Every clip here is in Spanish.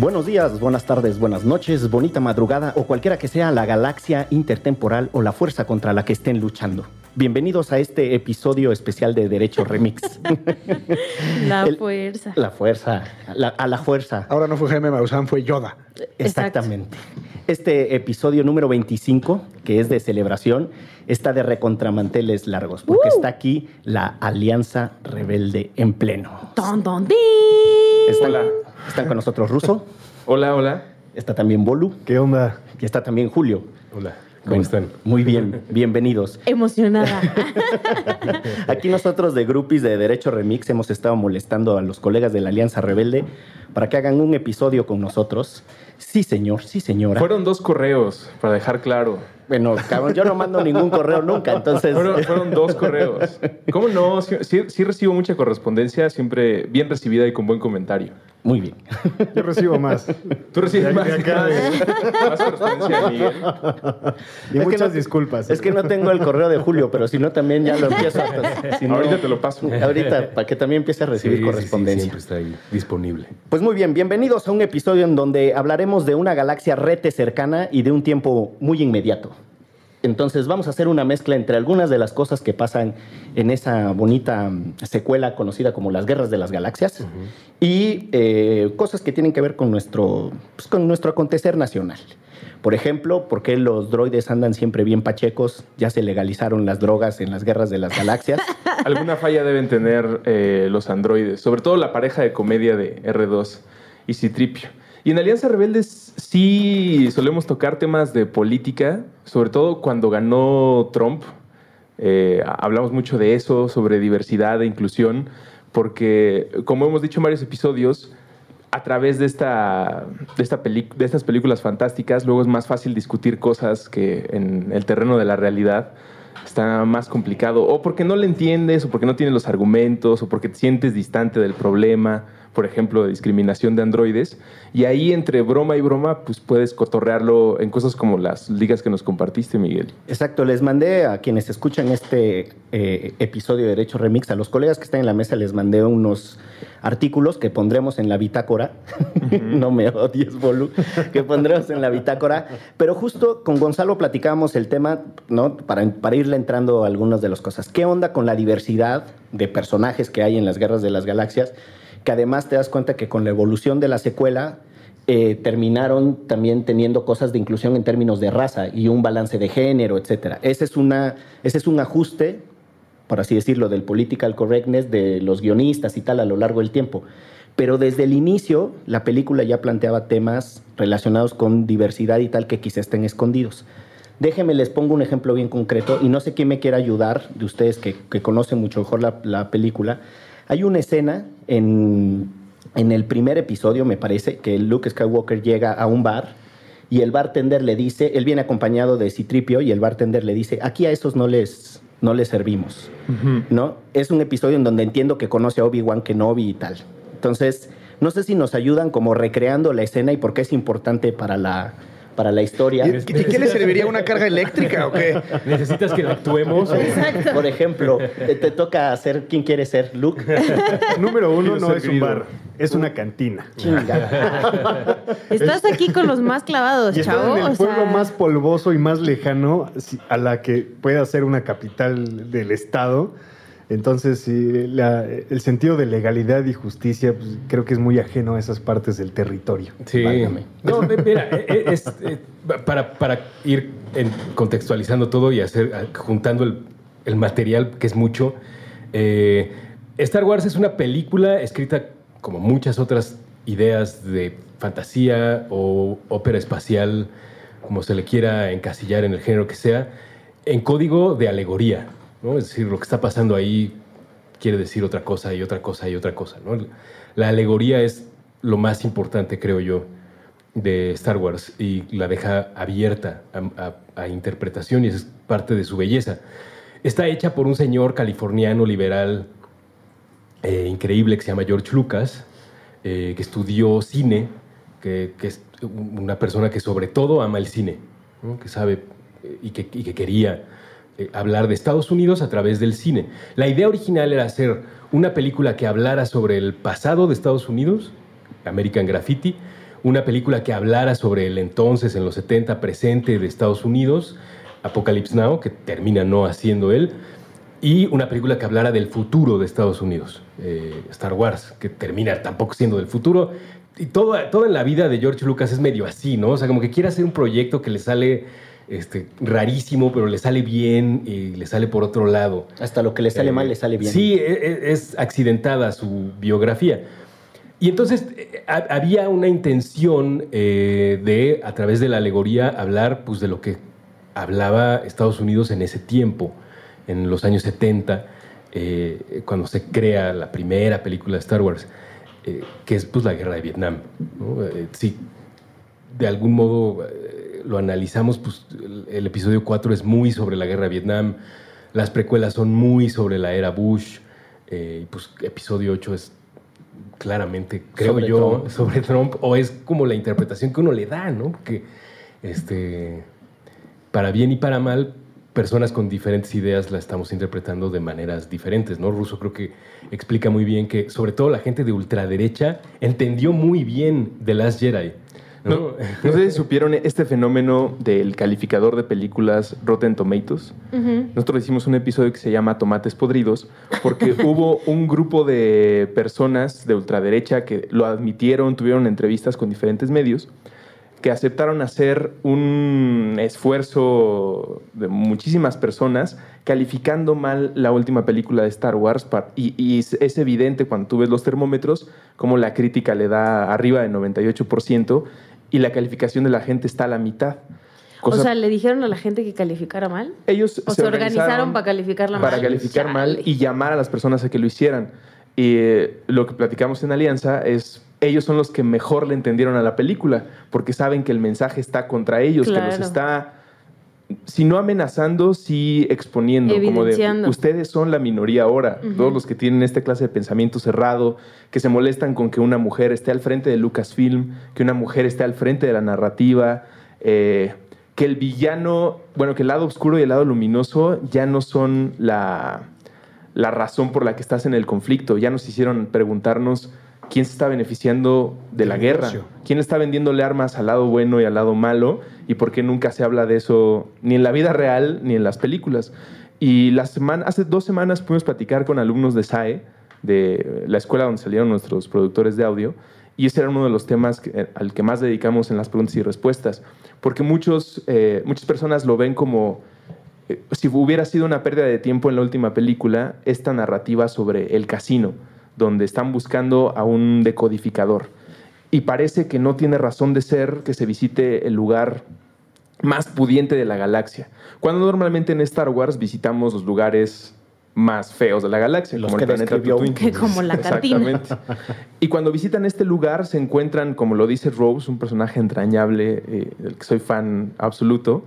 Buenos días, buenas tardes, buenas noches, bonita madrugada o cualquiera que sea la galaxia intertemporal o la fuerza contra la que estén luchando. Bienvenidos a este episodio especial de Derecho Remix. La El- fuerza. La fuerza, la- a la fuerza. Ahora no fue Jaime Maussan, fue Yoda. Exactamente. Este episodio número 25, que es de celebración, está de recontramanteles largos, porque ¡Uh! está aquí la Alianza Rebelde en pleno. Ton, ton, tin. Están, están con nosotros Ruso, Hola, hola. está también Bolu ¿Qué onda? y está también Julio. Hola. ¿Cómo Bueno, están? Muy bien, bienvenidos. Emocionada. Aquí nosotros de Groupies de Derecho Remix hemos estado molestando a los colegas de la Alianza Rebelde para que hagan un episodio con nosotros. Sí, señor, sí, señora. Fueron dos correos, para dejar claro. Bueno, cabrón, yo no mando ningún correo nunca, entonces... Fueron, fueron dos correos. ¿Cómo no? Sí, recibo mucha correspondencia, siempre bien recibida y con buen comentario. Muy bien. Yo recibo más. Tú recibes De- más, de acá, más- más correspondencia, Miguel. Y Es muchas no- disculpas. Es que no tengo el correo de Julio, pero si no, también ya lo empiezo a... si no- Ahorita te lo paso. Ahorita, para que también empiece a recibir correspondencia. siempre está ahí disponible. Pues muy bien, bienvenidos a un episodio en donde hablaremos de una galaxia rete cercana y de un tiempo muy inmediato. Entonces vamos a hacer una mezcla entre algunas de las cosas que pasan en esa bonita secuela conocida como las Guerras de las Galaxias y eh, cosas que tienen que ver con nuestro, pues, con nuestro acontecer nacional. Por ejemplo, por qué los droides andan siempre bien pachecos, ya se legalizaron las drogas en las Guerras de las Galaxias. Alguna falla deben tener eh, los androides, sobre todo la pareja de comedia de R2 y Citripio. Y en Alianza Rebeldes sí solemos tocar temas de política, sobre todo cuando ganó Trump. Eh, hablamos mucho de eso, sobre diversidad e inclusión, porque como hemos dicho en varios episodios, a través de, esta, de, esta de estas películas fantásticas, luego es más fácil discutir cosas que en el terreno de la realidad está más complicado, o porque no le entiendes, o porque no tienes los argumentos, o porque te sientes distante del problema, por ejemplo, de discriminación de androides. Y ahí, entre broma y broma, pues puedes cotorrearlo en cosas como las ligas que nos compartiste, Miguel. Exacto, les mandé a quienes escuchan este eh, episodio de Derecho Remix, a los colegas que están en la mesa, les mandé unos artículos que pondremos en la bitácora. no me odies, Bolu, que pondremos en la bitácora. Pero justo con Gonzalo platicábamos el tema, ¿no? Para, para irle entrando a algunas de las cosas. ¿Qué onda con la diversidad de personajes que hay en las guerras de las galaxias? Que además te das cuenta que con la evolución de la secuela eh, terminaron también teniendo cosas de inclusión en términos de raza y un balance de género, etcétera. Ese es, una, ese es un ajuste, por así decirlo, del political correctness de los guionistas y tal a lo largo del tiempo. Pero desde el inicio, la película ya planteaba temas relacionados con diversidad y tal que quizá estén escondidos. Déjenme, les pongo un ejemplo bien concreto y no sé quién me quiera ayudar de ustedes que, que conocen mucho mejor la, la película. Hay una escena en, en el primer episodio, me parece, que Luke Skywalker llega a un bar y el bartender le dice, él viene acompañado de Citripio y el bartender le dice, aquí a esos no les, no les servimos, ¿no? Es un episodio en donde entiendo que conoce a Obi-Wan Kenobi y tal. Entonces, no sé si nos ayudan como recreando la escena y por qué es importante para la, para la historia. ¿Y, y qué le serviría una carga eléctrica o qué? ¿Necesitas que lo actuemos? Por ejemplo, te, te toca hacer quién quiere ser Luke. Número uno no es un bar, es una cantina. Chinga. Estás aquí con los más clavados, Y estás chavo. en el o pueblo sea, más polvoso y más lejano a la que pueda ser una capital del estado. Entonces, sí, la- el sentido de legalidad y justicia pues, creo que es muy ajeno a esas partes del territorio. Sí. Válgame. No, mira, eh, eh, es, eh, para, para ir contextualizando todo y hacer ah, juntando el, el material, que es mucho, eh, Star Wars es una película escrita como muchas otras ideas de fantasía o ópera espacial, como se le quiera encasillar en el género que sea, en código de alegoría. ¿No? Es decir, lo que está pasando ahí quiere decir otra cosa y otra cosa y otra cosa. ¿no? La alegoría es lo más importante, creo yo. de Star Wars y la deja abierta a, a- a interpretación y es parte de su belleza. Está hecha por un señor californiano liberal eh, increíble que se llama George Lucas, eh, que estudió cine, que, que es una persona que sobre todo ama el cine, ¿no? que sabe eh, y, que, y que quería eh, hablar de Estados Unidos a través del cine. La idea original era hacer una película que hablara sobre el pasado de Estados Unidos, American Graffiti, una película que hablara sobre el entonces, en los 70, presente de Estados Unidos, Apocalypse Now, que termina no haciendo él, y una película que hablara del futuro de Estados Unidos, eh, Star Wars, que termina tampoco siendo del futuro. Y todo en la vida de George Lucas es medio así, ¿no? O sea, como que quiere hacer un proyecto que le sale este, rarísimo, pero le sale bien y le sale por otro lado. Hasta lo que le sale Eh, mal le sale bien. Sí, e- e- es, accidentada su biografía. Y entonces eh, ha- había una intención eh, de, a través de la alegoría, hablar pues, de lo que hablaba Estados Unidos en ese tiempo, en los años 70, eh, cuando se crea la primera película de Star Wars, eh, que es pues, la guerra de Vietnam. ¿no? Sí, de algún modo lo analizamos, pues el, episodio 4 es muy sobre la guerra de Vietnam, las precuelas son muy sobre la era Bush, eh, y pues episodio 8 es claramente, creo Sobre yo, Trump. sobre Trump, o es como la interpretación que uno le da, ¿no? Porque, este, para bien y para mal, personas con diferentes ideas la estamos interpretando de maneras diferentes, ¿no? Russo creo que explica muy bien que, sobre todo la gente de ultraderecha, entendió muy bien The Last Jedi. ¿No? No, sé si supieron este fenómeno del calificador de películas Rotten Tomatoes. Nosotros hicimos un episodio que se llama Tomates Podridos porque hubo un grupo de personas de ultraderecha que lo admitieron, tuvieron entrevistas con diferentes medios, que aceptaron hacer un esfuerzo de muchísimas personas calificando mal la última película de Star Wars. Y, y es, es evidente cuando tú ves los termómetros como la crítica le da arriba del 98% y la calificación de la gente está a la mitad. Cosa- O sea, le dijeron a la gente que calificara mal. ellos o se organizaron para calificarla para mal. calificar mal y llamar a las personas a que lo hicieran. Y eh, lo que platicamos en Alianza es, ellos son los que mejor le entendieron a la película, porque saben que el mensaje está contra ellos, que los está, si no amenazando, sí exponiendo, como de, ustedes son la minoría ahora, todos los que tienen esta clase de pensamiento cerrado, que se molestan con que una mujer esté al frente de Lucasfilm, que una mujer esté al frente de la narrativa, eh, que el villano, bueno, que el lado oscuro y el lado luminoso ya no son la, la razón por la que estás en el conflicto. Ya nos hicieron preguntarnos quién se está beneficiando de la guerra, quién está vendiéndole armas al lado bueno y al lado malo y por qué nunca se habla de eso ni en la vida real ni en las películas. Y la semana, hace dos semanas pudimos platicar con alumnos de SAE, de la escuela donde salieron nuestros productores de audio, y ese era uno de los temas que- eh, al que más dedicamos en las preguntas y respuestas, porque muchos, eh, muchas personas lo ven como eh, si hubiera sido una pérdida de tiempo en la última película, esta narrativa sobre el casino, donde están buscando a un decodificador. Y parece que no tiene razón de ser que se visite el lugar más pudiente de la galaxia. Cuando normalmente en Star Wars visitamos los lugares más feos de la galaxia, Los como que el planeta. Tatooine. Que como la. Exactamente. Y cuando visitan este lugar se encuentran, como lo dice Rose, un personaje entrañable eh, del que soy fan absoluto.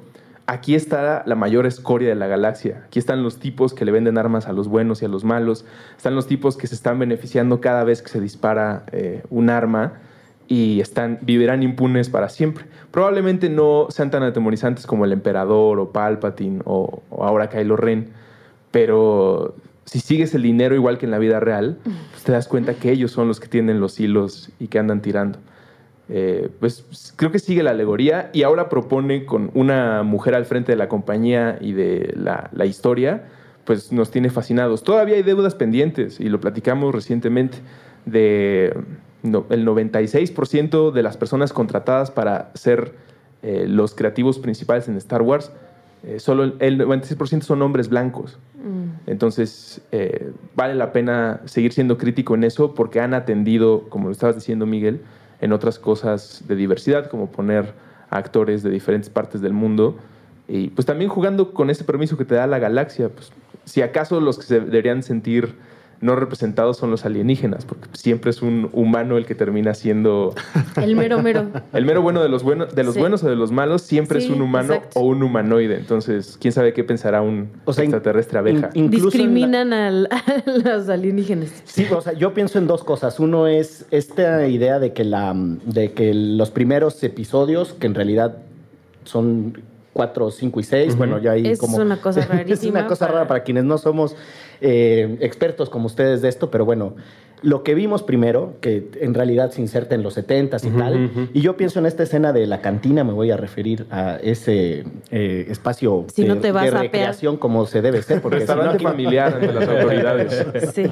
Aquí está la mayor escoria de la galaxia. Aquí están los tipos que le venden armas a los buenos y a los malos. Están los tipos que se están beneficiando cada vez que se dispara eh, un arma y están, vivirán impunes para siempre. Probablemente no sean tan atemorizantes como el emperador o Palpatine o, ahora Kylo Ren, pero si sigues el dinero igual que en la vida real, pues te das cuenta que ellos son los que tienen los hilos y que andan tirando. Eh, pues creo que sigue la alegoría y ahora propone con una mujer al frente de la compañía y de la, la historia, pues nos tiene fascinados. Todavía hay deudas pendientes y lo platicamos recientemente de no, el 96% de las personas contratadas para ser eh, los creativos principales en Star Wars, eh, solo el- el 96% son hombres blancos. Entonces, eh, vale la pena seguir siendo crítico en eso porque han atendido, como lo estabas diciendo, Miguel, en otras cosas de diversidad, como poner a actores de diferentes partes del mundo. Y pues también jugando con ese permiso que te da la galaxia. Pues, si acaso los que se deberían sentir no representados son los alienígenas, porque siempre es un humano el que termina siendo el mero mero. El mero bueno de los buenos, de los buenos o de los malos siempre es un humano o un humanoide. Entonces, quién sabe qué pensará un extraterrestre abeja. Discriminan a los alienígenas. Sí, o sea, yo pienso en dos cosas. Uno es esta idea de que la de que los primeros episodios, que en realidad son cuatro, cinco y seis, bueno, ya hay como... Es una cosa rarísima. es una cosa rara para quienes no somos eh, expertos como ustedes de esto, pero bueno, lo que vimos primero, que en realidad se inserta en los 70s y tal, y yo pienso en esta escena de la cantina, me voy a referir a ese eh, espacio de, recreación como se debe ser. Porque Restaurante familiar ante las autoridades. sí.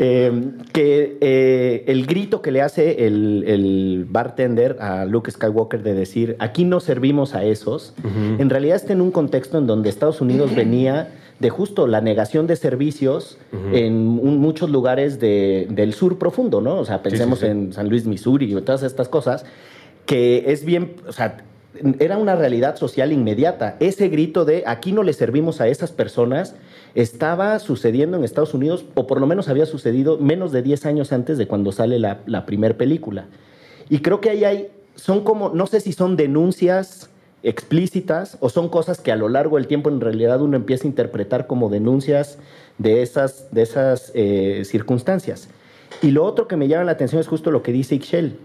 Eh, que el grito que le hace el, el, bartender a Luke Skywalker de decir, aquí no servimos a esos, en realidad está en un contexto en donde Estados Unidos venía de justo la negación de servicios en muchos lugares del sur profundo, ¿no? O sea, pensemos en San Luis, Missouri y todas estas cosas, que es bien, o sea, era una realidad social inmediata. Ese grito de aquí no le servimos a esas personas estaba sucediendo en Estados Unidos, o por lo menos había sucedido menos de 10 años antes de cuando sale la, la primera película. Y creo que ahí hay, son como, no sé si son denuncias explícitas o son cosas que a lo largo del tiempo en realidad uno empieza a interpretar como denuncias de esas, de esas eh, circunstancias. Y lo otro que me llama la atención es justo lo que dice Ixchel.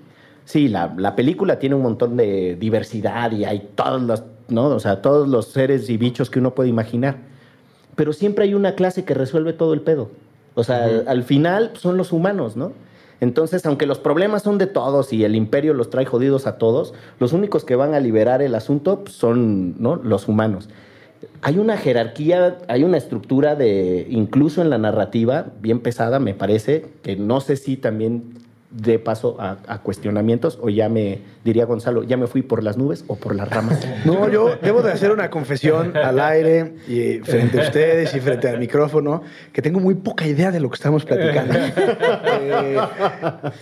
Sí, la, la, película tiene un montón de diversidad y hay todos los, ¿no? o sea, todos los seres y bichos que uno puede imaginar. Pero siempre hay una clase que resuelve todo el pedo. O sea, al final son los humanos, ¿no? Entonces, aunque los problemas son de todos y el imperio los trae jodidos a todos, los únicos que van a liberar el asunto pues, son ¿no? los humanos. Hay una jerarquía, hay una estructura de, incluso en la narrativa, bien pesada, me parece, que no sé si también de paso a, cuestionamientos o ya me diría Gonzalo, ya me fui por las nubes o por las ramas. No, yo debo de hacer una confesión al aire y frente a ustedes y frente al micrófono que tengo muy poca idea de lo que estamos platicando. Eh,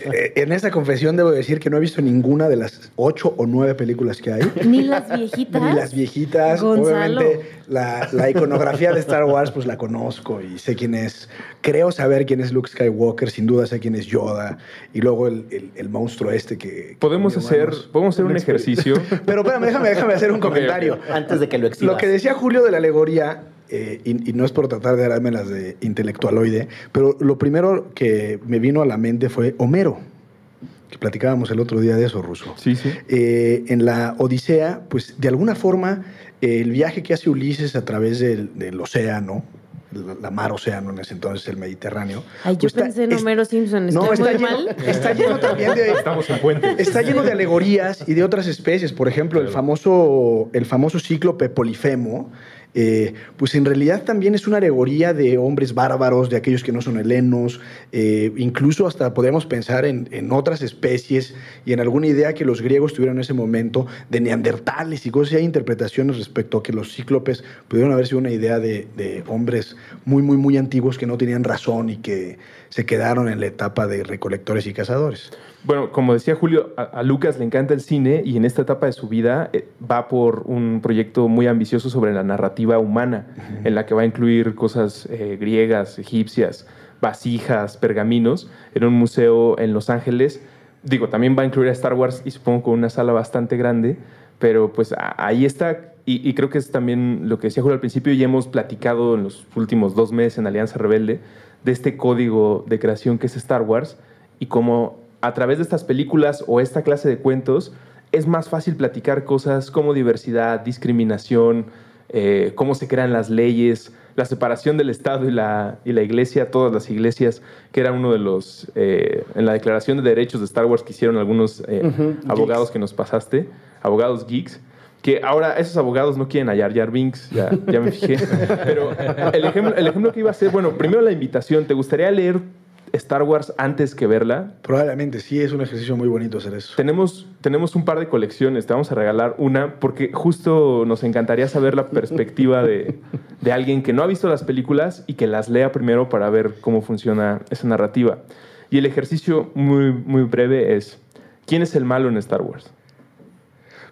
eh, en esta confesión debo decir que no he visto ninguna de las ocho o nueve películas que hay. Ni las viejitas. Ni las viejitas. Obviamente la, la iconografía de Star Wars pues la conozco y sé quién es. Creo saber quién es Luke Skywalker, sin duda sé quién es Yoda y luego el, el, monstruo este que... Podemos hacer, podemos hacer un ejercicio. Pero espérame, déjame, déjame hacer un comentario. Antes de que lo exhibas. Lo que decía Julio de la alegoría, eh, y, no es por tratar de darme las de intelectualoide, pero lo primero que me vino a la mente fue Homero. Que platicábamos el otro día de eso, Ruso. Sí, sí. Eh, en la Odisea, pues de alguna forma, el viaje que hace Ulises a través del, del océano, la mar océano en ese entonces, el Mediterráneo. Ay, yo pues pensé en Homero Simpson. no, está, lleno, está lleno también de. Estamos en puente. Está lleno de alegorías y de otras especies. Por ejemplo, el famoso, el famoso cíclope Polifemo eh, pues en realidad también es una alegoría de hombres bárbaros, de aquellos que no son helenos, eh, incluso hasta podemos pensar en, otras especies y en alguna idea que los griegos tuvieron en ese momento de neandertales y cosas, y hay interpretaciones respecto a que los cíclopes pudieron haber sido una idea de, de hombres muy, muy, muy antiguos que no tenían razón y que se quedaron en la etapa de recolectores y cazadores. Bueno, como decía Julio, a, Lucas le encanta el cine y en esta etapa de su vida eh, va por un proyecto muy ambicioso sobre la narrativa humana, en la que va a incluir cosas eh, griegas, egipcias, vasijas, pergaminos, en un museo en Los Ángeles. Digo, también va a incluir a Star Wars y supongo con una sala bastante grande, pero pues ahí está y, y, creo que es también lo que decía Julio al principio y hemos platicado en los últimos dos meses en Alianza Rebelde de este código de creación que es Star Wars y cómo a través de estas películas o esta clase de cuentos es más fácil platicar cosas como diversidad, discriminación, eh, cómo se crean las leyes, la separación del Estado y la, y la Iglesia, todas las iglesias, que era uno de los, eh, en la Declaración de Derechos de Star Wars que hicieron algunos eh, abogados que nos pasaste, abogados geeks, que ahora esos abogados no quieren hallar Jar Binks, ya, ya me fijé. Pero el ejemplo, el ejemplo que iba a ser, bueno, primero la invitación, ¿te gustaría leer Star Wars antes que verla? Probablemente, sí, es un ejercicio muy bonito hacer eso. Tenemos, tenemos un par de colecciones, te vamos a regalar una, porque justo nos encantaría saber la perspectiva de, de alguien que no ha visto las películas y que las lea primero para ver cómo funciona esa narrativa. Y el ejercicio muy, muy breve es, ¿quién es el malo en Star Wars?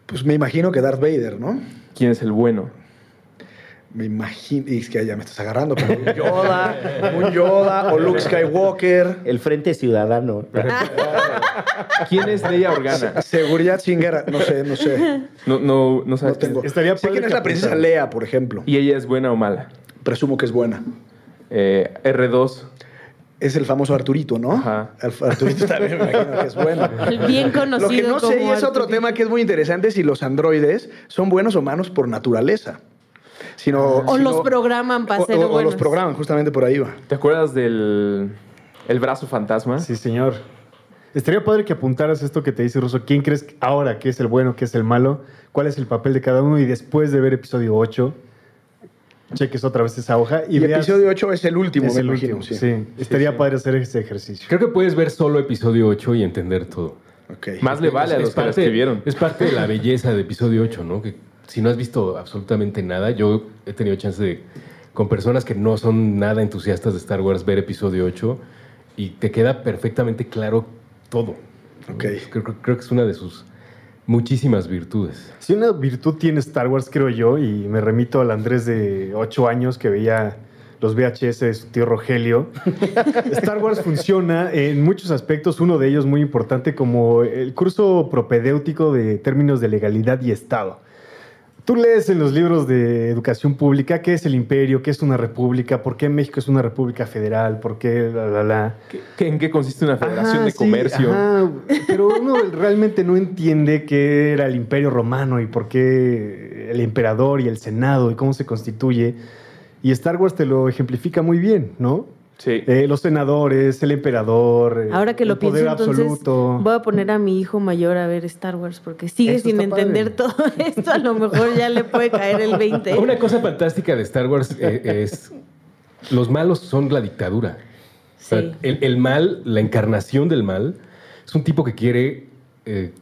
Pues me imagino que Darth Vader, ¿no? ¿Quién es el bueno? Me imagino. Y es que ya me estás agarrando, pero un Yoda, un Yoda o Luke Skywalker. El Frente Ciudadano. ¿Quién es Leia Organa? Seguridad sin guerra. No sé, no sé. No, no, no sabes No tengo. Estaría sé quién es la princesa. Lea, por ejemplo. ¿Y ella es buena o mala? Presumo que es buena. Eh, R2. Es el famoso Arturito, ¿no? Ajá. Arturito también me imagino que es bueno. El bien conocido Lo que no sé, y es otro Arturito. tema que es muy interesante, si los androides son buenos o malos por naturaleza. Sino, O sino- los programan para o- ser o- o buenos. los programan, justamente por ahí va. ¿Te acuerdas del el brazo fantasma? Sí, señor. Estaría padre que apuntaras esto que te dice Russo. ¿Quién crees ahora que es el bueno, que es el malo? ¿Cuál es el papel de cada uno? Y después de ver episodio 8, cheques otra vez esa hoja y, Y, veas- episodio 8 es el último, es me el imagino, último. sí. Sí, estaría sí. padre hacer ese ejercicio. Creo que puedes ver solo episodio 8 y entender todo. Ok. Más le vale a Es- los es que parte- escribieron. Es parte de la belleza de episodio 8, ¿no? Que si no has visto absolutamente nada, yo he tenido chance de, con personas que no son nada entusiastas de Star Wars, ver episodio 8 y te queda perfectamente claro todo. Ok. Creo, creo- creo que es una de sus muchísimas virtudes. Si una virtud tiene Star Wars, creo yo, y me remito al Andrés de 8 años que veía los VHS de su tío Rogelio, Star Wars funciona en muchos aspectos, uno de ellos muy importante como el curso propedéutico de términos de legalidad y Estado. Tú lees en los libros de educación pública qué es el imperio, qué es una república, por qué México es una república federal, por qué la, la, la. ¿Qué- qué- ¿En qué consiste una federación Ajá, de sí, comercio? ajá, pero uno realmente no entiende qué era el imperio romano y por qué el emperador y el senado y cómo se constituye. Y Star Wars te lo ejemplifica muy bien, ¿no? Sí. Eh, los senadores, el emperador, eh, Ahora que lo el poder pienso, entonces absoluto. voy a poner a mi hijo mayor a ver Star Wars porque sigue Eso sin padre. entender todo esto. A lo mejor ya le puede caer el 20. Una cosa fantástica de Star Wars eh, es los malos son la dictadura. O sea, Sí. el, el mal, la encarnación del mal, es un tipo que quiere eh,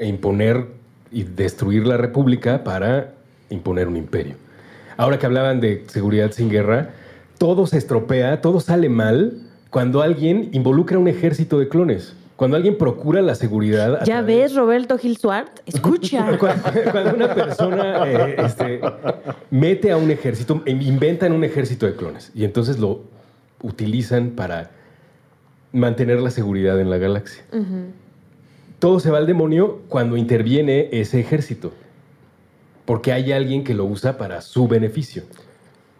imponer y destruir la república para imponer un imperio. Ahora que hablaban de seguridad sin guerra, todo se estropea, todo sale mal cuando alguien involucra un ejército de clones. Cuando alguien procura la seguridad. Ya ves, Roberto Gil Swart, escucha. cuando, una persona eh, este, mete a un ejército, inventan un ejército de clones y entonces lo utilizan para mantener la seguridad en la galaxia. Todo se va al demonio cuando interviene ese ejército, porque hay alguien que lo usa para su beneficio.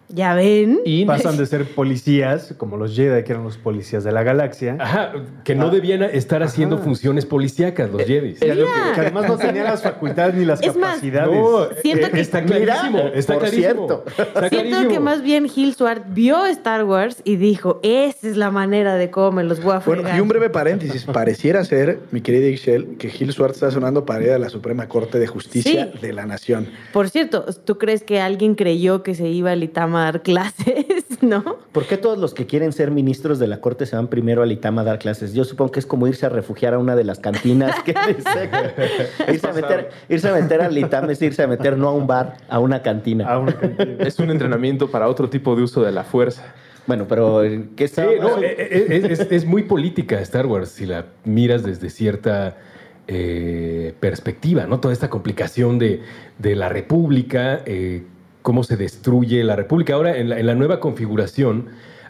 Ya ven. Y Pasan de ser policías, como los Jedi, que eran los policías de la galaxia, Ajá, que no debían estar haciendo Ajá. funciones policíacas los Jedi. que, que además no tenían las facultades ni las Es más, capacidades. No, Siento eh, que- está clarísimo, Mira, está por clarísimo. cierto. Está Siento clarísimo. que más bien Gil Swart vio Star Wars y dijo, esa es la manera de cómo me los voy a fregar. Bueno, y un breve paréntesis. Pareciera ser, mi querida Ixchel, que Gil Swart está sonando para ir a la Suprema Corte de Justicia Sí. de la Nación. Por cierto, ¿tú crees que alguien creyó que se iba al Itama dar clases? ¿No? ¿Por qué todos los que quieren ser ministros de la corte se van primero al ITAM a dar clases? Yo supongo que es como irse a refugiar a una de las cantinas. Que dice, irse, a meter, irse a meter al ITAM es irse a meter no a un bar, a una cantina. A una cantina. es un entrenamiento para otro tipo de uso de la fuerza. Bueno, pero ¿qué Sí, está? no, eh, eh, es, es- es muy política Star Wars si la miras desde cierta eh, perspectiva, ¿no? Toda esta complicación de, de la República, eh, cómo se destruye la República. Ahora, en la, en la nueva configuración,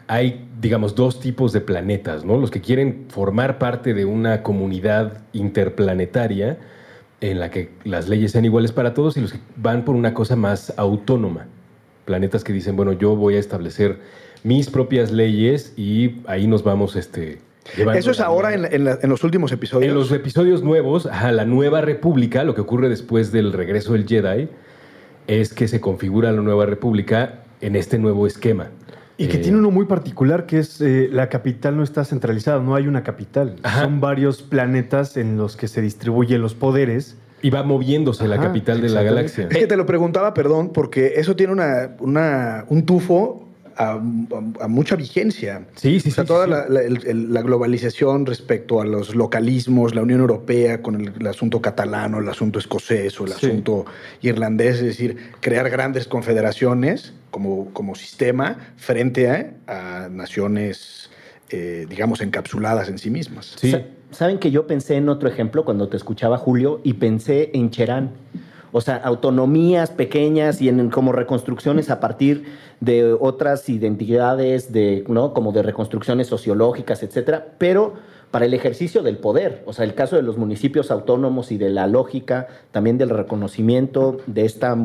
hay, digamos, dos tipos de planetas, ¿no? Los que quieren formar parte de una comunidad interplanetaria en la que las leyes sean iguales para todos y los que van por una cosa más autónoma. Planetas que dicen, bueno, yo voy a establecer mis propias leyes y ahí nos vamos este, Eso es ahora en, en la- en los últimos episodios. En los episodios nuevos, ajá, la nueva república, lo que ocurre después del regreso del Jedi, es que se configura la nueva república en este nuevo esquema. Y que Eh, tiene uno muy particular, que es eh, la capital no está centralizada, no hay una capital. Ajá. Son varios planetas en los que se distribuyen los poderes. Y va moviéndose la capital de la galaxia. Es que te lo preguntaba, perdón, porque eso tiene una, una- un tufo a, a- a mucha vigencia. Sí, sí, O sea, sí, toda sí, La, la- el- el- la globalización respecto a los localismos, la Unión Europea con el, el asunto catalano, el asunto escocés o el Sí. asunto irlandés, es decir, crear grandes confederaciones como, como sistema frente a, a naciones, eh, digamos, encapsuladas en sí mismas. Sí. Sa- Saben que yo pensé en otro ejemplo cuando te escuchaba Julio y pensé en Cherán. O sea, autonomías pequeñas y en, como reconstrucciones a partir de otras identidades, de, ¿no? como de reconstrucciones sociológicas, etcétera, pero para el ejercicio del poder. O sea, el caso de los municipios autónomos y de la lógica, también del reconocimiento de esta,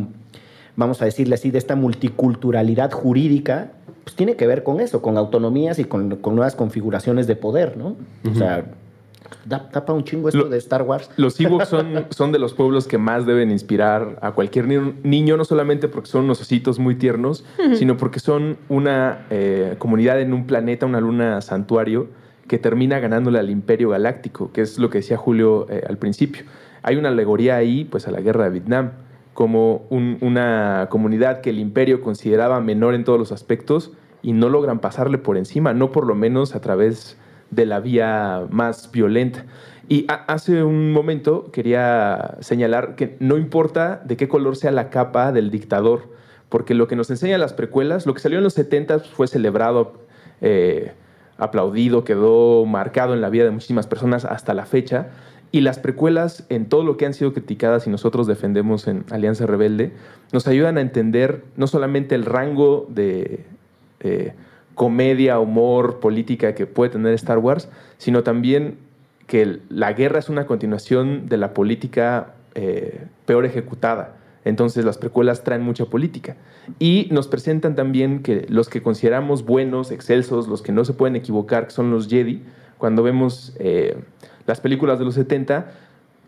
vamos a decirle así, de esta multiculturalidad jurídica, pues tiene que ver con eso, con autonomías y con, con nuevas configuraciones de poder, ¿no? O sea, da- tapa un chingo esto Lo- de Star Wars. Los Ewoks son, son de los pueblos que más deben inspirar a cualquier ni- niño, no solamente porque son unos ositos muy tiernos, sino porque son una eh, comunidad en un planeta, una luna santuario, que termina ganándole al Imperio Galáctico, que es lo que decía Julio eh, al principio. Hay una alegoría ahí, pues, a la guerra de Vietnam, como un- una comunidad que el Imperio consideraba menor en todos los aspectos y no logran pasarle por encima, no por lo menos a través de la vía más violenta. Y ha- hace un momento quería señalar que no importa de qué color sea la capa del dictador, porque lo que nos enseñan las precuelas, lo que salió en los 70 fue celebrado, eh, aplaudido, quedó marcado en la vida de muchísimas personas hasta la fecha. Y las precuelas, en todo lo que han sido criticadas y nosotros defendemos en Alianza Rebelde, nos ayudan a entender no solamente el rango de eh, comedia, humor, política que puede tener Star Wars, sino también que la guerra es una continuación de la política eh, peor ejecutada. Entonces las precuelas traen mucha política. Y nos presentan también que los que consideramos buenos, excelsos, los que no se pueden equivocar, que son los Jedi, cuando vemos eh, las películas de los 70,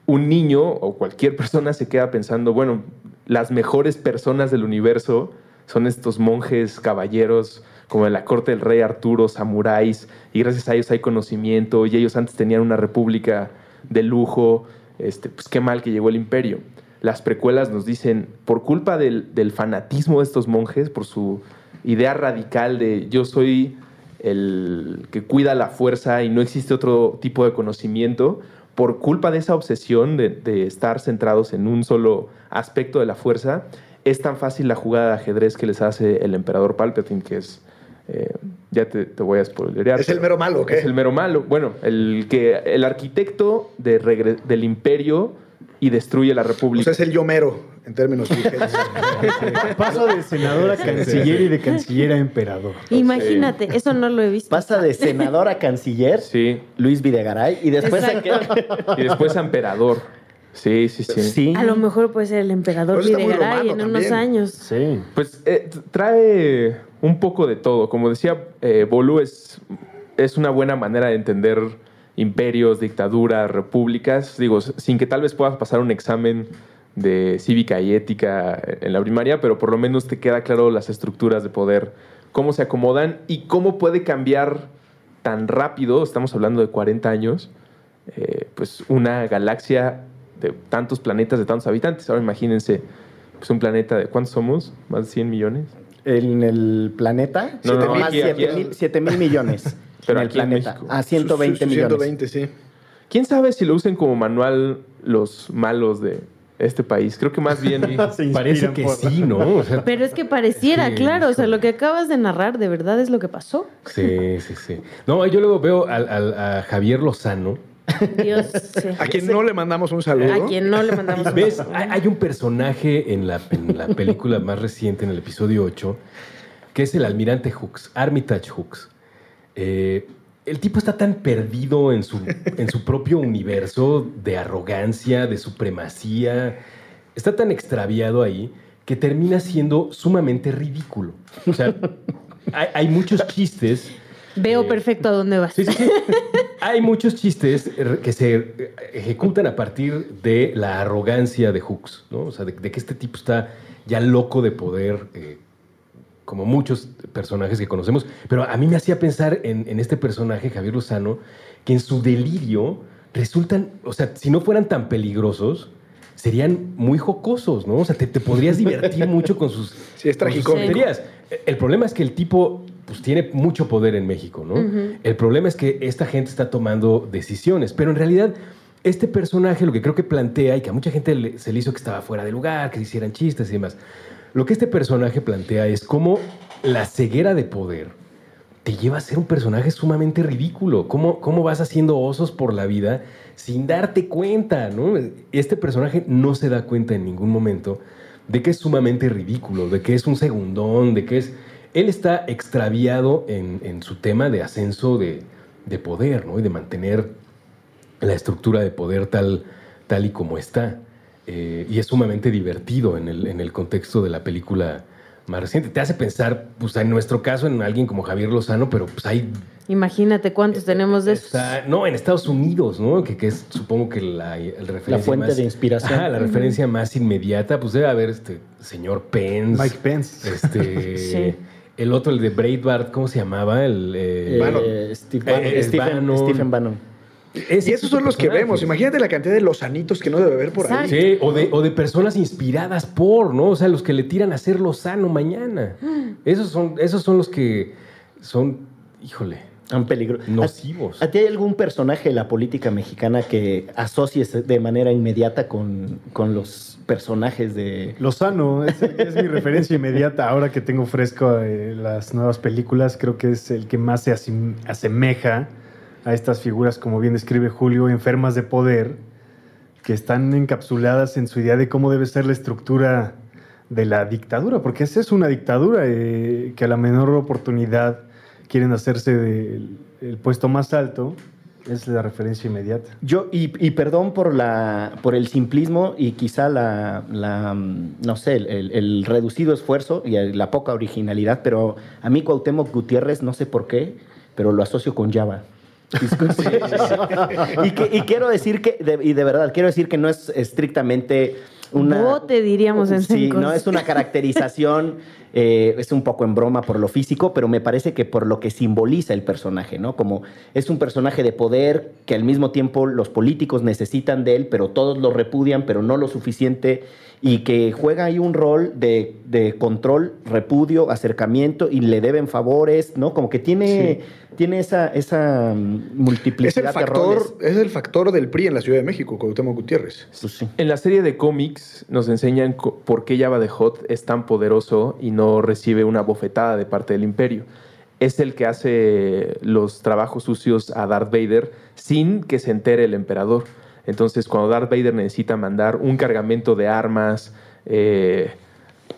un niño o cualquier persona se queda pensando, bueno, las mejores personas del universo son estos monjes caballeros como de la corte del rey Arturo, samuráis, y gracias a ellos hay conocimiento, y ellos antes tenían una república de lujo, este, pues qué mal que llegó el imperio. Las precuelas nos dicen, por culpa del, del fanatismo de estos monjes, por su idea radical de yo soy el que cuida la fuerza y no existe otro tipo de conocimiento, por culpa de esa obsesión de, de estar centrados en un solo aspecto de la fuerza, es tan fácil la jugada de ajedrez que les hace el emperador Palpatine, que es... eh, ya te, te voy a spoilerear. ¿Es el mero malo o qué? Es el mero malo. Bueno, el, que, el arquitecto de regre- del imperio y destruye la O república. sea, es el yo mero, en términos vigentes. Paso de senador a canciller y de canciller a emperador. Imagínate, eso no lo he visto. Pasa de senador a canciller, Sí, Luis Videgaray, y después a y después a emperador. Sí, sí, sí. Sí. A lo mejor puede ser el emperador Videgaray en unos años. Sí. Pues eh, trae un poco de todo. Como decía, eh, Bolú es, es una buena manera de entender imperios, dictaduras, repúblicas. Digo, sin que tal vez puedas pasar un examen de cívica y ética en la primaria, pero por lo menos te queda claro las estructuras de poder, cómo se acomodan y cómo puede cambiar tan rápido, estamos hablando de 40 años, eh, pues una galaxia de tantos planetas, de tantos habitantes. Ahora imagínense, pues un planeta de ¿cuántos somos? ¿Más de 100 millones? En el planeta, No, no, más aquí, aquí. 7 mil, siete mil millones. Pero en el aquí en planeta. México. A 120 Sus- sus millones. 120, sí. ¿Quién sabe si lo usen como manual los malos de este país? Creo que más bien... Parece que por- sí, ¿no? O sea, Pero es que pareciera, Sí, claro. O sea, lo que acabas de narrar de verdad es lo que pasó. sí, sí, sí. No, yo luego veo al- al- a Javier Lozano. Dios. sí. A quien no le mandamos un saludo. A quien no le mandamos un ¿Ves? saludo. Hay, hay un personaje en la, en la película más reciente, en el episodio 8, que es el almirante Hooks, Armitage Hooks. Eh, el tipo está tan perdido en su, en su propio universo de arrogancia, de supremacía. Está tan extraviado ahí que termina siendo sumamente ridículo. O sea, hay, hay muchos chistes. Veo eh, perfecto a dónde vas. Sí, sí, sí. Hay muchos chistes eh, que se ejecutan a partir de la arrogancia de Hooks, ¿no? O sea, de, de que este tipo está ya loco de poder, eh, como muchos personajes que conocemos. Pero a mí me hacía pensar en, en este personaje, Javier Lozano, que en su delirio resultan, o sea, si no fueran tan peligrosos, serían muy jocosos, ¿no? O sea, te, te podrías divertir mucho con sus, Sí, es con sus tragicómico. tonterías. El problema es que el tipo pues, tiene mucho poder en México, ¿no? El problema es que esta gente está tomando decisiones, pero en realidad este personaje lo que creo que plantea y que a mucha gente le- se le hizo que estaba fuera de lugar, que se hicieran chistes y demás, lo que este personaje plantea es cómo la ceguera de poder te lleva a ser un personaje sumamente ridículo. ¿Cómo, cómo vas haciendo osos por la vida sin darte cuenta, ¿no? Este personaje no se da cuenta en ningún momento de que es sumamente ridículo, de que es un segundón, de que es... Él está extraviado en, en su tema de ascenso de, de poder, ¿no? Y de mantener la estructura de poder tal, tal y como está. Eh, y es sumamente divertido en el, en el contexto de la película más reciente. Te hace pensar, pues en nuestro caso, en alguien como Javier Lozano, pero pues hay... Imagínate cuántos tenemos de esos. está- no, en Estados Unidos, ¿no? Que, que es supongo que la, el referencia La fuente más- de inspiración. Ajá, la referencia más inmediata, pues debe haber este señor Pence. Mike Pence. Este, Sí. El otro, el de Breitbart, ¿cómo se llamaba? El, eh, Eh, Bannon. Eh, Stephen, Bannon. Stephen Bannon. ese Y esos son los que vemos. Imagínate la cantidad de lozanitos que no debe haber por ahí. Sí, o de, o de personas inspiradas por, ¿no? O sea, los que le tiran a ser sano mañana. Esos son, esos son los que son, híjole, Un peligro. nocivos. ¿A, a ti hay algún personaje de la política mexicana que asocies de manera inmediata con, con los personajes de... Lozano es, es mi referencia inmediata. Ahora que tengo fresco eh, las nuevas películas, creo que es el que más se asim- asemeja a estas figuras, como bien describe Julio, enfermas de poder, que están encapsuladas en su idea de cómo debe ser la estructura de la dictadura, porque esa es una dictadura eh, que a la menor oportunidad quieren hacerse del el puesto más alto. Es la referencia inmediata. Yo, y, y perdón por, la, por el simplismo y quizá la, la, mm, no sé, el, el- el reducido esfuerzo y la poca originalidad, pero a mí Cuauhtémoc Gutiérrez, no sé por qué, pero lo asocio con Java. Y, que- y quiero decir que, de- y de verdad, quiero decir que no es estrictamente una... Bote, diríamos en Sí, no es una caracterización, eh, es un poco en broma por lo físico, pero me parece que por lo que simboliza el personaje, ¿no? Como es un personaje de poder que al mismo tiempo los políticos necesitan de él, pero todos lo repudian, pero no lo suficiente, y que juega ahí un rol de, de control, repudio, acercamiento, y le deben favores, ¿no? Como que tiene, tiene esa, esa mm, Es el, multiplicidad de roles. factor, es el factor del PRI en la Ciudad de México, Cuauhtémoc Gutiérrez. Pues sí. En la serie de cómics nos enseñan por qué Java de Hot es tan poderoso y no recibe una bofetada de parte del imperio. Es el que hace los trabajos sucios a Darth Vader sin que se entere el emperador. Entonces, cuando Darth Vader necesita mandar un cargamento de armas, eh,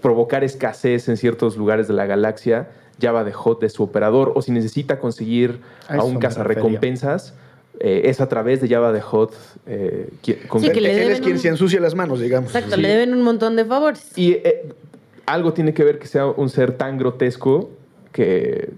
provocar escasez en ciertos lugares de la galaxia, Java de Hot es su operador. O si necesita conseguir A un cazarrecompensas, eh, es a través de Java de Hot. eh, qui- con- Sí, que le Él es quien un- se ensucia las manos, digamos. Exacto, Sí. le deben un montón de favores. Y eh, algo tiene que ver que sea un ser tan grotesco que,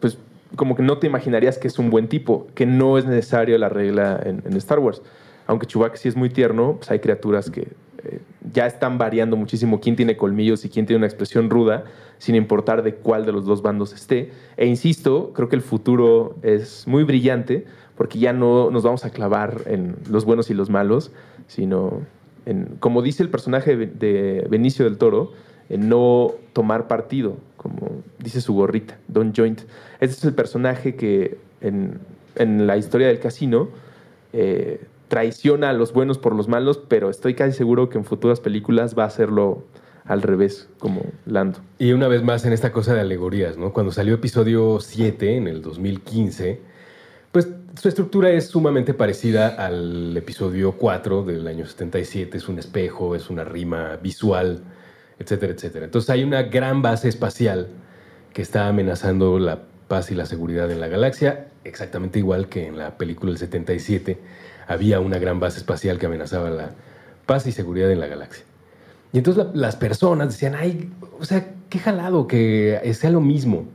pues, como que no te imaginarías que es un buen tipo, que no es necesario la regla en, Star Wars. Aunque Chewbacca sí es muy tierno, pues hay criaturas que eh, ya están variando muchísimo quién tiene colmillos y quién tiene una expresión ruda, sin importar de cuál de los dos bandos esté. E insisto, creo que el futuro es muy brillante porque ya no nos vamos a clavar en los buenos y los malos, sino en, como dice el personaje de Benicio del Toro, no tomar partido, como dice su gorrita, Don Joint. Este es el personaje que en, en la historia del casino eh, traiciona a los buenos por los malos, pero estoy casi seguro que en futuras películas va a hacerlo al revés, como Lando. Y una vez más en esta cosa de alegorías, ¿no? Cuando salió episodio 7 en el 2015, pues su estructura es sumamente parecida al episodio 4 del año 77. Es un espejo, es una rima visual, etcétera, etcétera. Entonces hay una gran base espacial que está amenazando la paz y la seguridad en la galaxia, exactamente igual que en la película del 77 había una gran base espacial que amenazaba la paz y seguridad en la galaxia. Y entonces la- las personas decían, ay, o sea, qué jalado que sea lo mismo.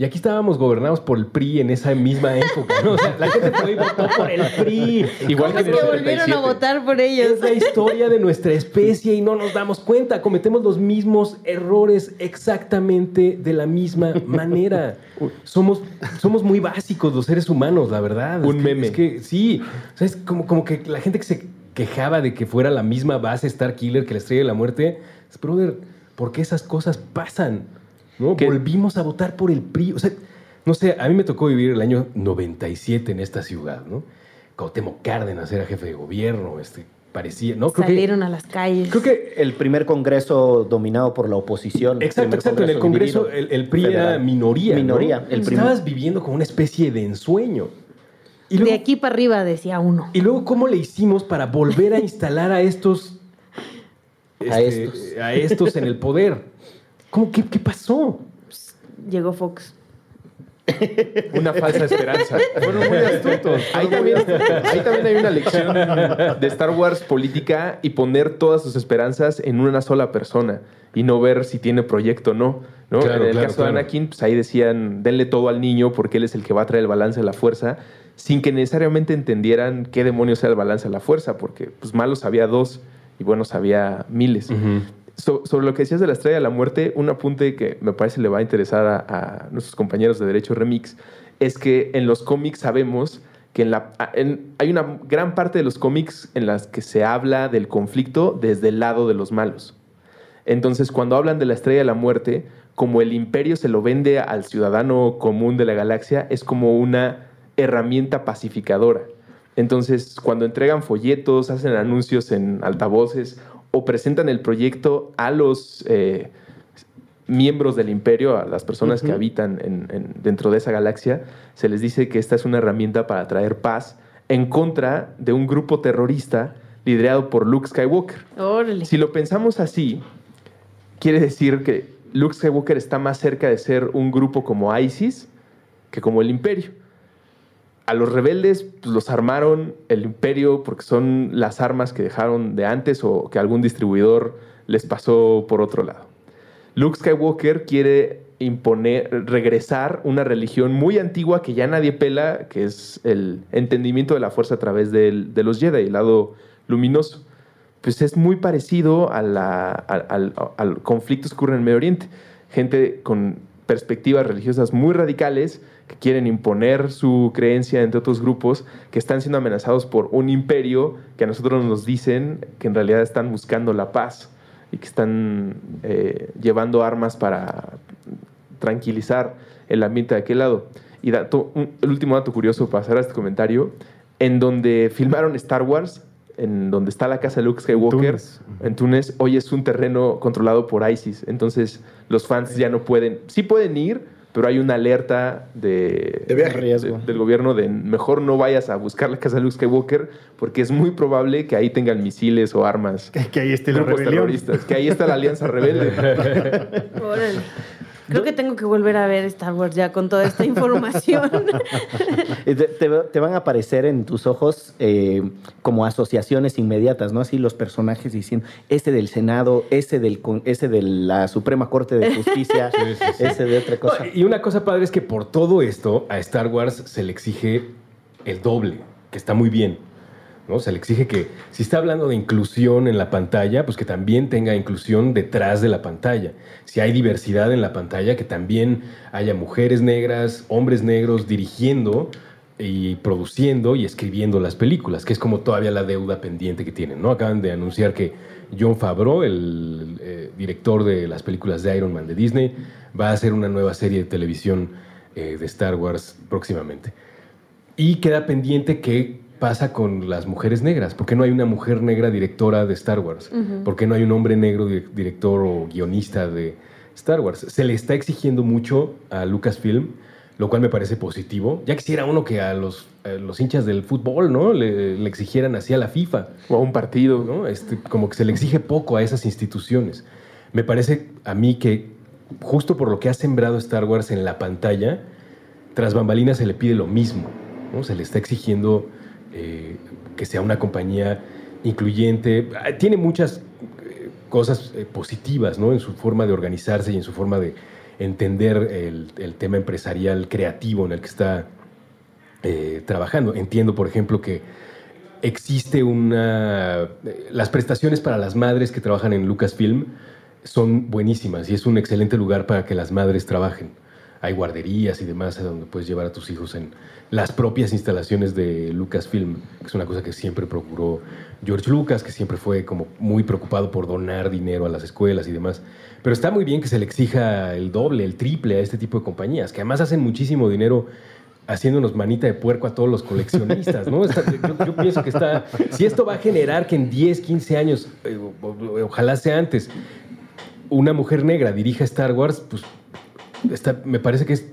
Y aquí estábamos gobernados por el PRI en esa misma época, ¿no? O sea, la gente fue y votó por el PRI. Igual ¿Cómo que volvieron a 77. votar por ellos? Es la historia de nuestra especie y no nos damos cuenta. Cometemos los mismos errores exactamente de la misma manera. Somos, somos muy básicos los seres humanos, la verdad. Un Es que- meme. Es que sí. O sea, es como, como que la gente que se quejaba de que fuera la misma base Star Killer que la estrella de la muerte. Es, brother, ¿por qué esas cosas pasan? Volvimos a votar por el PRI. O sea, no sé, a mí me tocó vivir el año 97 en esta ciudad, ¿no? Cuauhtémoc Cárdenas era jefe de gobierno, este, parecía, ¿no? Creo que- Salieron a las calles. Creo que El primer congreso dominado por la oposición. Exacto, exacto. En el Congreso el, el PRI era minoría. ¿no? Minoría, el Estabas viviendo como una especie de ensueño. Y luego- de aquí para arriba decía uno. Y luego, ¿cómo le hicimos para volver a instalar a estos. A este, estos. a estos en el poder? ¿Cómo, qué, qué pasó? Llegó Fox. Una falsa esperanza. Fueron muy astutos. Ahí también, ahí también hay una lección de Star Wars política y poner todas sus esperanzas en una sola persona y no ver si tiene proyecto o no. ¿no? Claro, en el claro, caso de. Anakin, pues ahí decían, denle todo al niño porque él es el que va a traer el balance de la fuerza, sin que necesariamente entendieran qué demonios era el balance de la fuerza, porque pues malos había dos y buenos había miles. So- sobre lo que decías de la estrella de la muerte, un apunte que me parece le va a interesar a, nuestros compañeros de Derecho Remix es que en los cómics sabemos que en la, hay una gran parte de los cómics en las que se habla del conflicto desde el lado de los malos. Entonces, cuando hablan de la estrella de la muerte, como el imperio se lo vende al ciudadano común de la galaxia, es como una herramienta pacificadora. Entonces, cuando entregan folletos, hacen anuncios en altavoces o presentan el proyecto a los eh, miembros del imperio, a las personas que habitan en- en- dentro de esa galaxia, se les dice que esta es una herramienta para traer paz en contra de un grupo terrorista liderado por Luke Skywalker. Si lo pensamos así, quiere decir que Luke Skywalker está más cerca de ser un grupo como ISIS que como el Imperio. A los rebeldes pues, los armaron el Imperio porque son las armas que dejaron de antes o que algún distribuidor les pasó por otro lado. Luke Skywalker quiere imponer, regresar una religión muy antigua que ya nadie pela, que es el entendimiento de la fuerza a través del- de los Jedi, el lado luminoso. Pues es muy parecido al, al- conflicto que ocurre en Medio Oriente. Gente con perspectivas religiosas muy radicales que quieren imponer su creencia entre otros grupos que están siendo amenazados por un imperio que a nosotros nos dicen que en realidad están buscando la paz y que están eh, llevando armas para tranquilizar el ambiente de aquel lado. Y dato, un- el último dato curioso para cerrar este comentario, en donde filmaron Star Wars, en donde está la casa de Luke Skywalker, Túnez. en Túnez, hoy es un terreno controlado por ISIS. Entonces los fans ya no pueden, sí pueden ir, pero hay una alerta de, del gobierno de mejor no vayas a buscar la casa de Luke Skywalker porque es muy probable que ahí tengan misiles o armas. Que, que ahí esté la grupos rebelión. terroristas, que ahí está la alianza rebelde. Creo que tengo que volver a ver Star Wars ya con toda esta información. Te, te- te van a aparecer en tus ojos eh, como asociaciones inmediatas, ¿no? Así los personajes diciendo, ese del Senado, ese, del, con- ese de la Suprema Corte de Justicia, Sí, sí, sí. ese de otra cosa. Y una cosa padre es que por todo esto a Star Wars se le exige el doble, que está muy bien. ¿No? Se le exige que si está hablando de inclusión en la pantalla, pues que también tenga inclusión detrás de la pantalla. Si hay diversidad en la pantalla, que también haya mujeres negras, hombres negros dirigiendo y produciendo y escribiendo las películas, que es como todavía la deuda pendiente que tienen. ¿no? Acaban de anunciar que John Favreau, el eh, director de las películas de Iron Man de Disney, va a hacer una nueva serie de televisión eh, de Star Wars próximamente. Y queda pendiente qué pasa con las mujeres negras. ¿Por qué no hay una mujer negra directora de Star Wars? ¿Por qué no hay un hombre negro di- director o guionista de Star Wars? Se le está exigiendo mucho a Lucasfilm, lo cual me parece positivo. Ya quisiera uno que a los, a los hinchas del fútbol, ¿no? Le, le exigieran así a la FIFA. O a un partido. ¿no? Este, como que se le exige poco a esas instituciones. Me parece a mí que justo por lo que ha sembrado Star Wars en la pantalla, tras bambalinas se le pide lo mismo. ¿no? Se le está exigiendo eh, que sea una compañía incluyente. Ah, Tiene muchas eh, cosas eh, positivas ¿no? en su forma de organizarse y en su forma de entender el, tema empresarial creativo en el que está trabajando. Entiendo, por ejemplo, que existe una... Las prestaciones para las madres que trabajan en Lucasfilm son buenísimas y es un excelente lugar para que las madres trabajen. Hay guarderías y demás donde puedes llevar a tus hijos en las propias instalaciones de Lucasfilm, que es una cosa que siempre procuró George Lucas, que siempre fue como muy preocupado por donar dinero a las escuelas y demás. Pero está muy bien que se le exija el doble, el triple a este tipo de compañías, que además hacen muchísimo dinero haciéndonos manita de puerco a todos los coleccionistas, ¿no? Yo, yo pienso que está... Si esto va a generar que en 10, 15 años, eh, ojalá sea antes, una mujer negra dirija Star Wars, pues está- me parece que es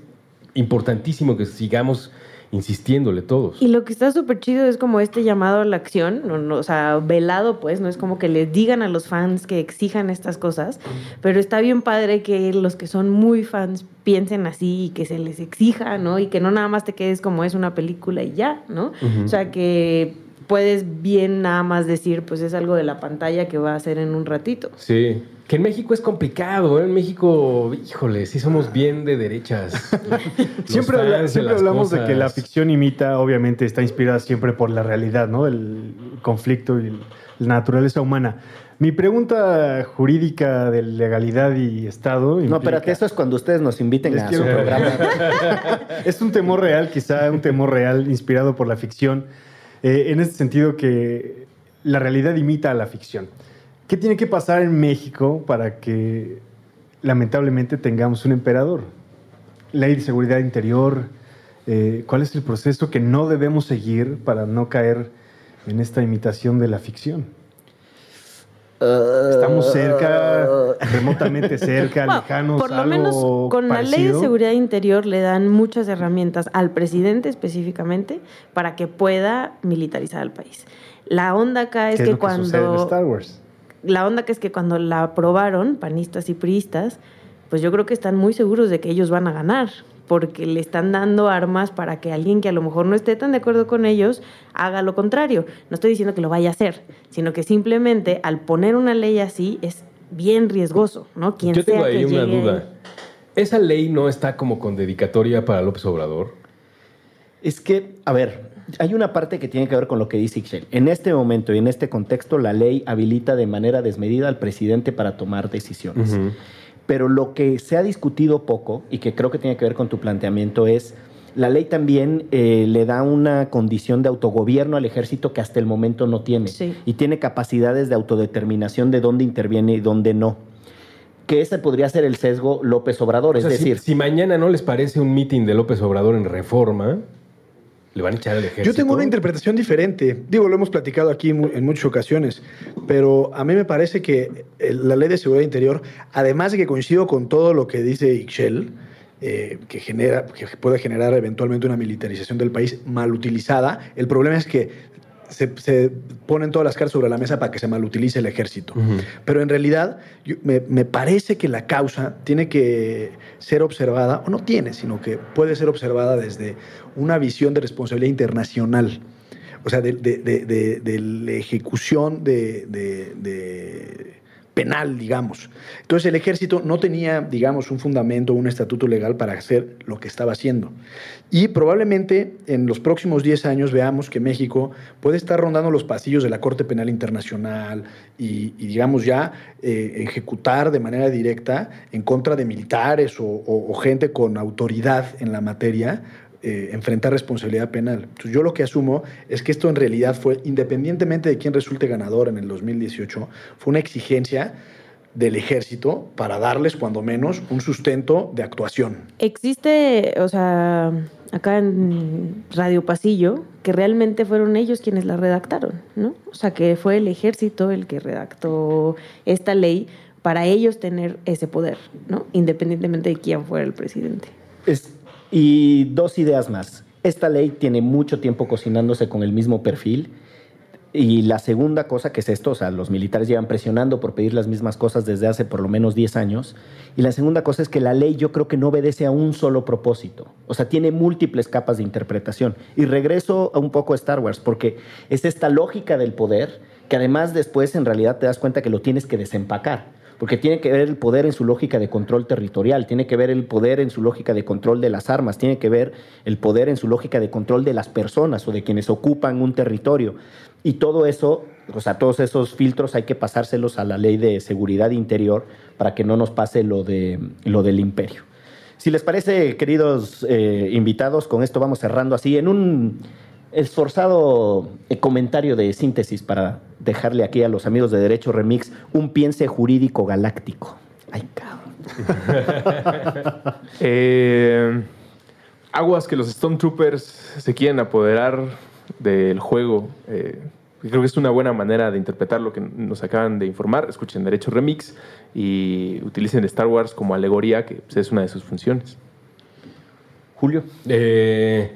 importantísimo que sigamos insistiéndole todos. Y lo que está súper chido es como este llamado a la acción, no, no, o sea, velado pues, no es como que les digan a los fans que exijan estas cosas, pero está bien padre que los que son muy fans piensen así y que se les exija, ¿no? Y que no nada más te quedes como es una película y ya, ¿no? O sea, que puedes bien nada más decir, pues es algo de la pantalla que va a hacer en un ratito. Sí. Que en México es complicado, ¿eh? En México, híjole, sí somos bien de derechas. siempre habla- siempre hablamos de que la ficción imita, obviamente está inspirada siempre por la realidad, ¿no? El conflicto y la naturaleza humana. Mi pregunta jurídica de legalidad y Estado. No, implica- espérate, eso es cuando ustedes nos inviten Les a quiero- su programa. es un temor real, quizá un temor real inspirado por la ficción, eh, en este sentido que la realidad imita a la ficción. ¿Qué tiene que pasar en México para que lamentablemente tengamos un emperador? Ley de seguridad interior, eh, ¿cuál es el proceso que no debemos seguir para no caer en esta imitación de la ficción? Estamos cerca, remotamente cerca, Bueno, lejanos, por lo algo menos con la ley de seguridad interior le dan muchas herramientas al presidente específicamente para que pueda militarizar al país. La onda acá es ¿Qué que, lo sucede en cuando Star Wars? la onda que es que cuando la aprobaron, panistas y priistas, pues yo creo que están muy seguros de que ellos van a ganar, porque le están dando armas para que alguien que a lo mejor no esté tan de acuerdo con ellos haga lo contrario. No estoy diciendo que lo vaya a hacer, sino que simplemente al poner una ley así es bien riesgoso, ¿no? Quien Yo tengo sea ahí que una llegue- duda. ¿Esa ley no está como con dedicatoria para López Obrador? Es que, a ver, hay una parte que tiene que ver con lo que dice Ixchel. En este momento y en este contexto, la ley habilita de manera desmedida al presidente para tomar decisiones. Ujú. Pero lo que se ha discutido poco y que creo que tiene que ver con tu planteamiento es, la ley también eh, le da una condición de autogobierno al ejército que hasta el momento no tiene. Sí. Y tiene capacidades de autodeterminación de dónde interviene y dónde no. Que ese podría ser el sesgo López Obrador. O es sea, si- decir, si, mañana no les parece un meeting de López Obrador en reforma, le van a echar al ejército. Yo tengo una interpretación diferente. Digo, lo hemos platicado aquí en muchas ocasiones, pero a mí me parece que eh, la ley de seguridad interior, además de que coincido con todo lo que dice Ixchel, eh, que, genera, que puede generar eventualmente una militarización del país mal utilizada, el problema es que se, se ponen todas las cartas sobre la mesa para que se malutilice el ejército. Pero en realidad yo- me, me parece que la causa tiene que ser observada, o no tiene, sino que puede ser observada desde una visión de responsabilidad internacional. O sea, de, de- de- de- la ejecución de penal, digamos. Entonces el ejército no tenía, digamos, un fundamento, un estatuto legal para hacer lo que estaba haciendo. Y probablemente en los próximos 10 años veamos que México puede estar rondando los pasillos de la Corte Penal Internacional y, digamos, ya eh, ejecutar de manera directa en contra de militares o gente con autoridad en la materia. Eh, enfrentar responsabilidad penal. Entonces, yo lo que asumo es que esto en realidad fue, independientemente de quién resulte ganador en el 2018, fue una exigencia del ejército para darles, cuando menos, un sustento de actuación. Existe, o sea, acá en Radio Pasillo, que realmente fueron ellos quienes la redactaron, ¿no? O sea, que fue el ejército el que redactó esta ley para ellos tener ese poder, ¿no? Independientemente de quién fuera el presidente. Es- y dos ideas más. Esta ley tiene mucho tiempo cocinándose con el mismo perfil. Y la segunda cosa que es esto, o sea, los militares llevan presionando por pedir las mismas cosas desde hace por lo menos 10 años. Y la segunda cosa es que la ley yo creo que no obedece a un solo propósito. O sea, tiene múltiples capas de interpretación. Y regreso a un poco a Star Wars, porque es esta lógica del poder que además después en realidad te das cuenta que lo tienes que desempacar porque tiene que ver el poder en su lógica de control territorial, tiene que ver el poder en su lógica de control de las armas, tiene que ver el poder en su lógica de control de las personas o de quienes ocupan un territorio. Y todo eso, o sea, todos esos filtros hay que pasárselos a la ley de seguridad interior para que no nos pase lo, de, lo del imperio. Si les parece, queridos eh, invitados, con esto vamos cerrando así en un esforzado eh, comentario de síntesis para dejarle aquí a los amigos de Derecho Remix un piense jurídico galáctico. Ay, cabrón. Eh, aguas que los Stormtroopers se quieren apoderar del juego. Eh, creo que es una buena manera de interpretar lo que nos acaban de informar. Escuchen Derecho Remix y utilicen Star Wars como alegoría, que pues, es una de sus funciones. Julio. Eh,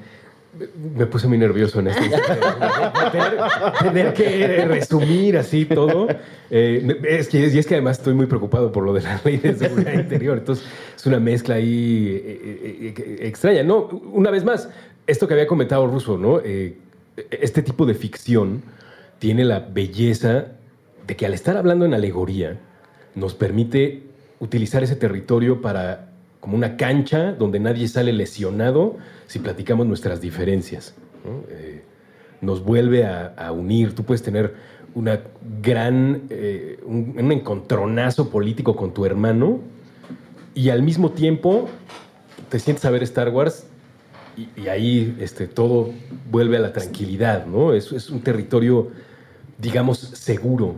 Me puse muy nervioso en esto. tener, tener, que resumir así todo. Eh, y es que además estoy muy preocupado por lo de la ley de seguridad interior. Entonces es una mezcla ahí eh, eh, extraña. No, una vez más, esto que había comentado Russo, ¿no? este tipo de ficción tiene la belleza de que al estar hablando en alegoría nos permite utilizar ese territorio para como una cancha donde nadie sale lesionado si platicamos nuestras diferencias. Eh, nos vuelve a, unir. Tú puedes tener una gran, eh, un, encontronazo político con tu hermano y al mismo tiempo te sientes a ver Star Wars y, ahí este, todo vuelve a la tranquilidad, ¿no? Es, es un territorio, digamos, seguro.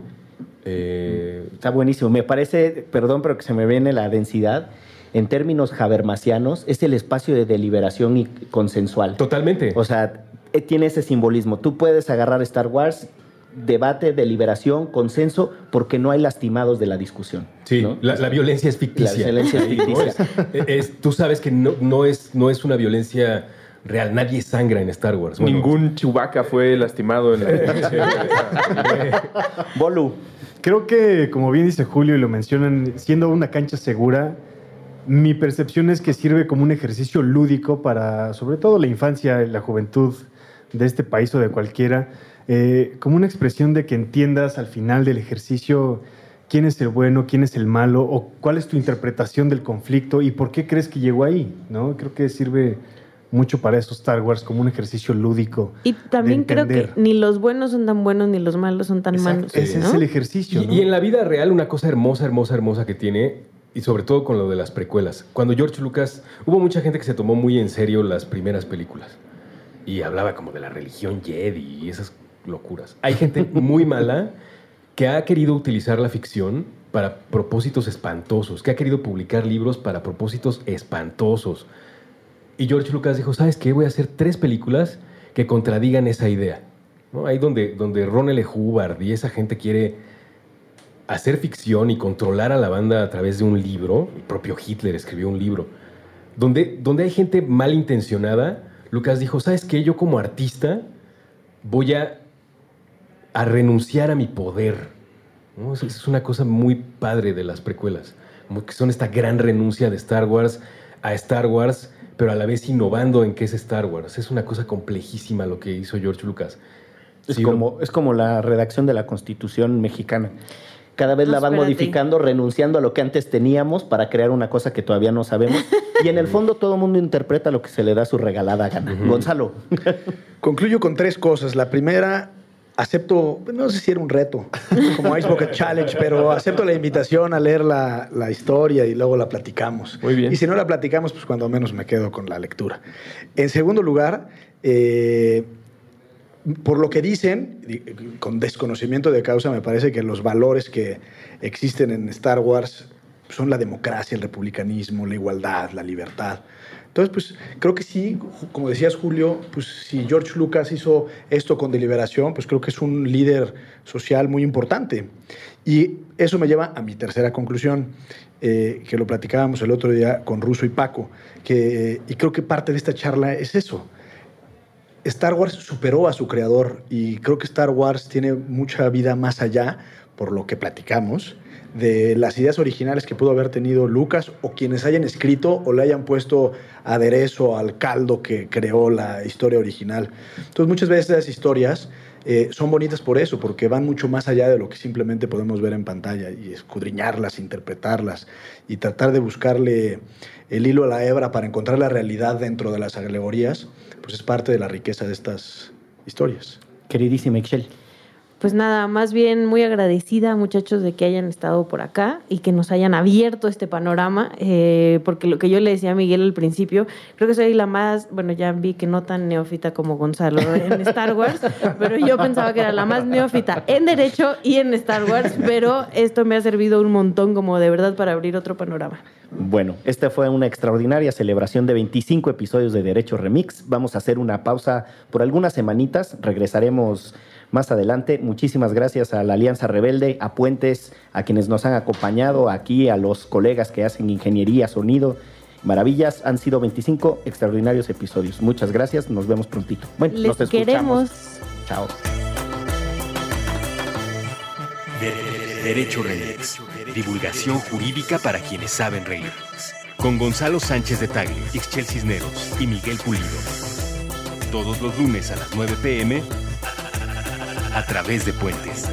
Eh, Está buenísimo. Me parece, perdón, pero que se me viene la densidad en términos habermasianos, es el espacio de deliberación y consensual. Totalmente. O sea, eh, tiene ese simbolismo. Tú puedes agarrar Star Wars, debate, deliberación, consenso, porque no hay lastimados de la discusión. Sí, la, violencia es ficticia. La violencia es ficticia. tú sabes que no, no, es, no es una violencia real. Nadie sangra en Star Wars. Ningún Chewbacca fue lastimado en Bolu. Creo que, como bien dice Julio y lo mencionan, siendo una cancha segura, mi percepción es que sirve como un ejercicio lúdico para, sobre todo, la infancia y la juventud de este país o de cualquiera, eh, como una expresión de que entiendas al final del ejercicio quién es el bueno, quién es el malo, o cuál es tu interpretación del conflicto y por qué crees que llegó ahí, ¿no? Creo que sirve mucho para eso Star Wars como un ejercicio lúdico. Y también creo que ni los buenos son tan buenos ni los malos son tan malos. Ese es el ejercicio. y, en la vida real, una cosa hermosa, hermosa, hermosa que tiene y sobre todo con lo de las precuelas. Cuando George Lucas, hubo mucha gente que se tomó muy en serio las primeras películas y hablaba como de la religión Jedi y esas locuras. Hay gente muy mala que ha querido utilizar la ficción para propósitos espantosos, que ha querido publicar libros para propósitos espantosos. Y George Lucas dijo, ¿sabes qué? Voy a hacer tres películas que contradigan esa idea. ¿No? Ahí donde, donde Ron L. Hubbard y esa gente quiere hacer ficción y controlar a la banda a través de un libro, el propio Hitler escribió un libro, donde, donde hay gente malintencionada, Lucas dijo, ¿sabes qué? Yo como artista voy a, a renunciar a mi poder. Es una cosa muy padre de las precuelas, que son esta gran renuncia de Star Wars a Star Wars, pero a la vez innovando en qué es Star Wars. Es una cosa complejísima lo que hizo George Lucas. Es, como, es como la redacción de la Constitución mexicana cada vez la van modificando, renunciando a lo que antes teníamos para crear una cosa que todavía no sabemos. Y en el fondo todo el mundo interpreta lo que se le da su regalada gana. Gonzalo. Concluyo con tres cosas. La primera, acepto, no sé si era un reto, como Ice Bucket Challenge, pero acepto la invitación a leer la, la, historia y luego la platicamos. Muy bien. Y si no la platicamos, pues cuando menos me quedo con la lectura. En segundo lugar, eh, por lo que dicen, con desconocimiento de causa, me parece que los valores que existen en Star Wars son la democracia, el republicanismo, la igualdad, la libertad. Entonces, pues creo que sí, como decías Julio, pues si George Lucas hizo esto con deliberación, pues creo que es un líder social muy importante. Y eso me lleva a mi tercera conclusión, eh, que lo platicábamos el otro día con Russo y Paco, que, y creo que parte de esta charla es eso Star Wars superó a su creador y creo que Star Wars tiene mucha vida más allá, por lo que platicamos, de las ideas originales que pudo haber tenido Lucas o quienes hayan escrito o le hayan puesto aderezo al caldo que creó la historia original. Entonces muchas veces esas historias eh, son bonitas por eso, porque van mucho más allá de lo que simplemente podemos ver en pantalla y escudriñarlas, interpretarlas y tratar de buscarle el hilo a la hebra para encontrar la realidad dentro de las alegorías pues es parte de la riqueza de estas historias. Queridísima Excel. Pues nada, más bien muy agradecida, muchachos, de que hayan estado por acá y que nos hayan abierto este panorama, eh, porque lo que yo le decía a Miguel al principio, creo que soy la más, bueno, ya vi que no tan neófita como Gonzalo en Star Wars, pero yo pensaba que era la más neófita en Derecho y en Star Wars, pero esto me ha servido un montón como de verdad para abrir otro panorama. Bueno, esta fue una extraordinaria celebración de 25 episodios de Derecho Remix. Vamos a hacer una pausa por algunas semanitas, regresaremos más adelante. Muchísimas gracias a la Alianza Rebelde, a Puentes, a quienes nos han acompañado aquí, a los colegas que hacen ingeniería, sonido Maravillas, han sido 25 extraordinarios episodios. Muchas gracias, nos vemos prontito. Bueno, Les nos escuchamos. queremos. Chao. De- Derecho Remix. Divulgación jurídica para quienes saben reír. Con Gonzalo Sánchez de Tagle, Ixchel Cisneros y Miguel Pulido. Todos los lunes a las 9 pm a través de Puentes.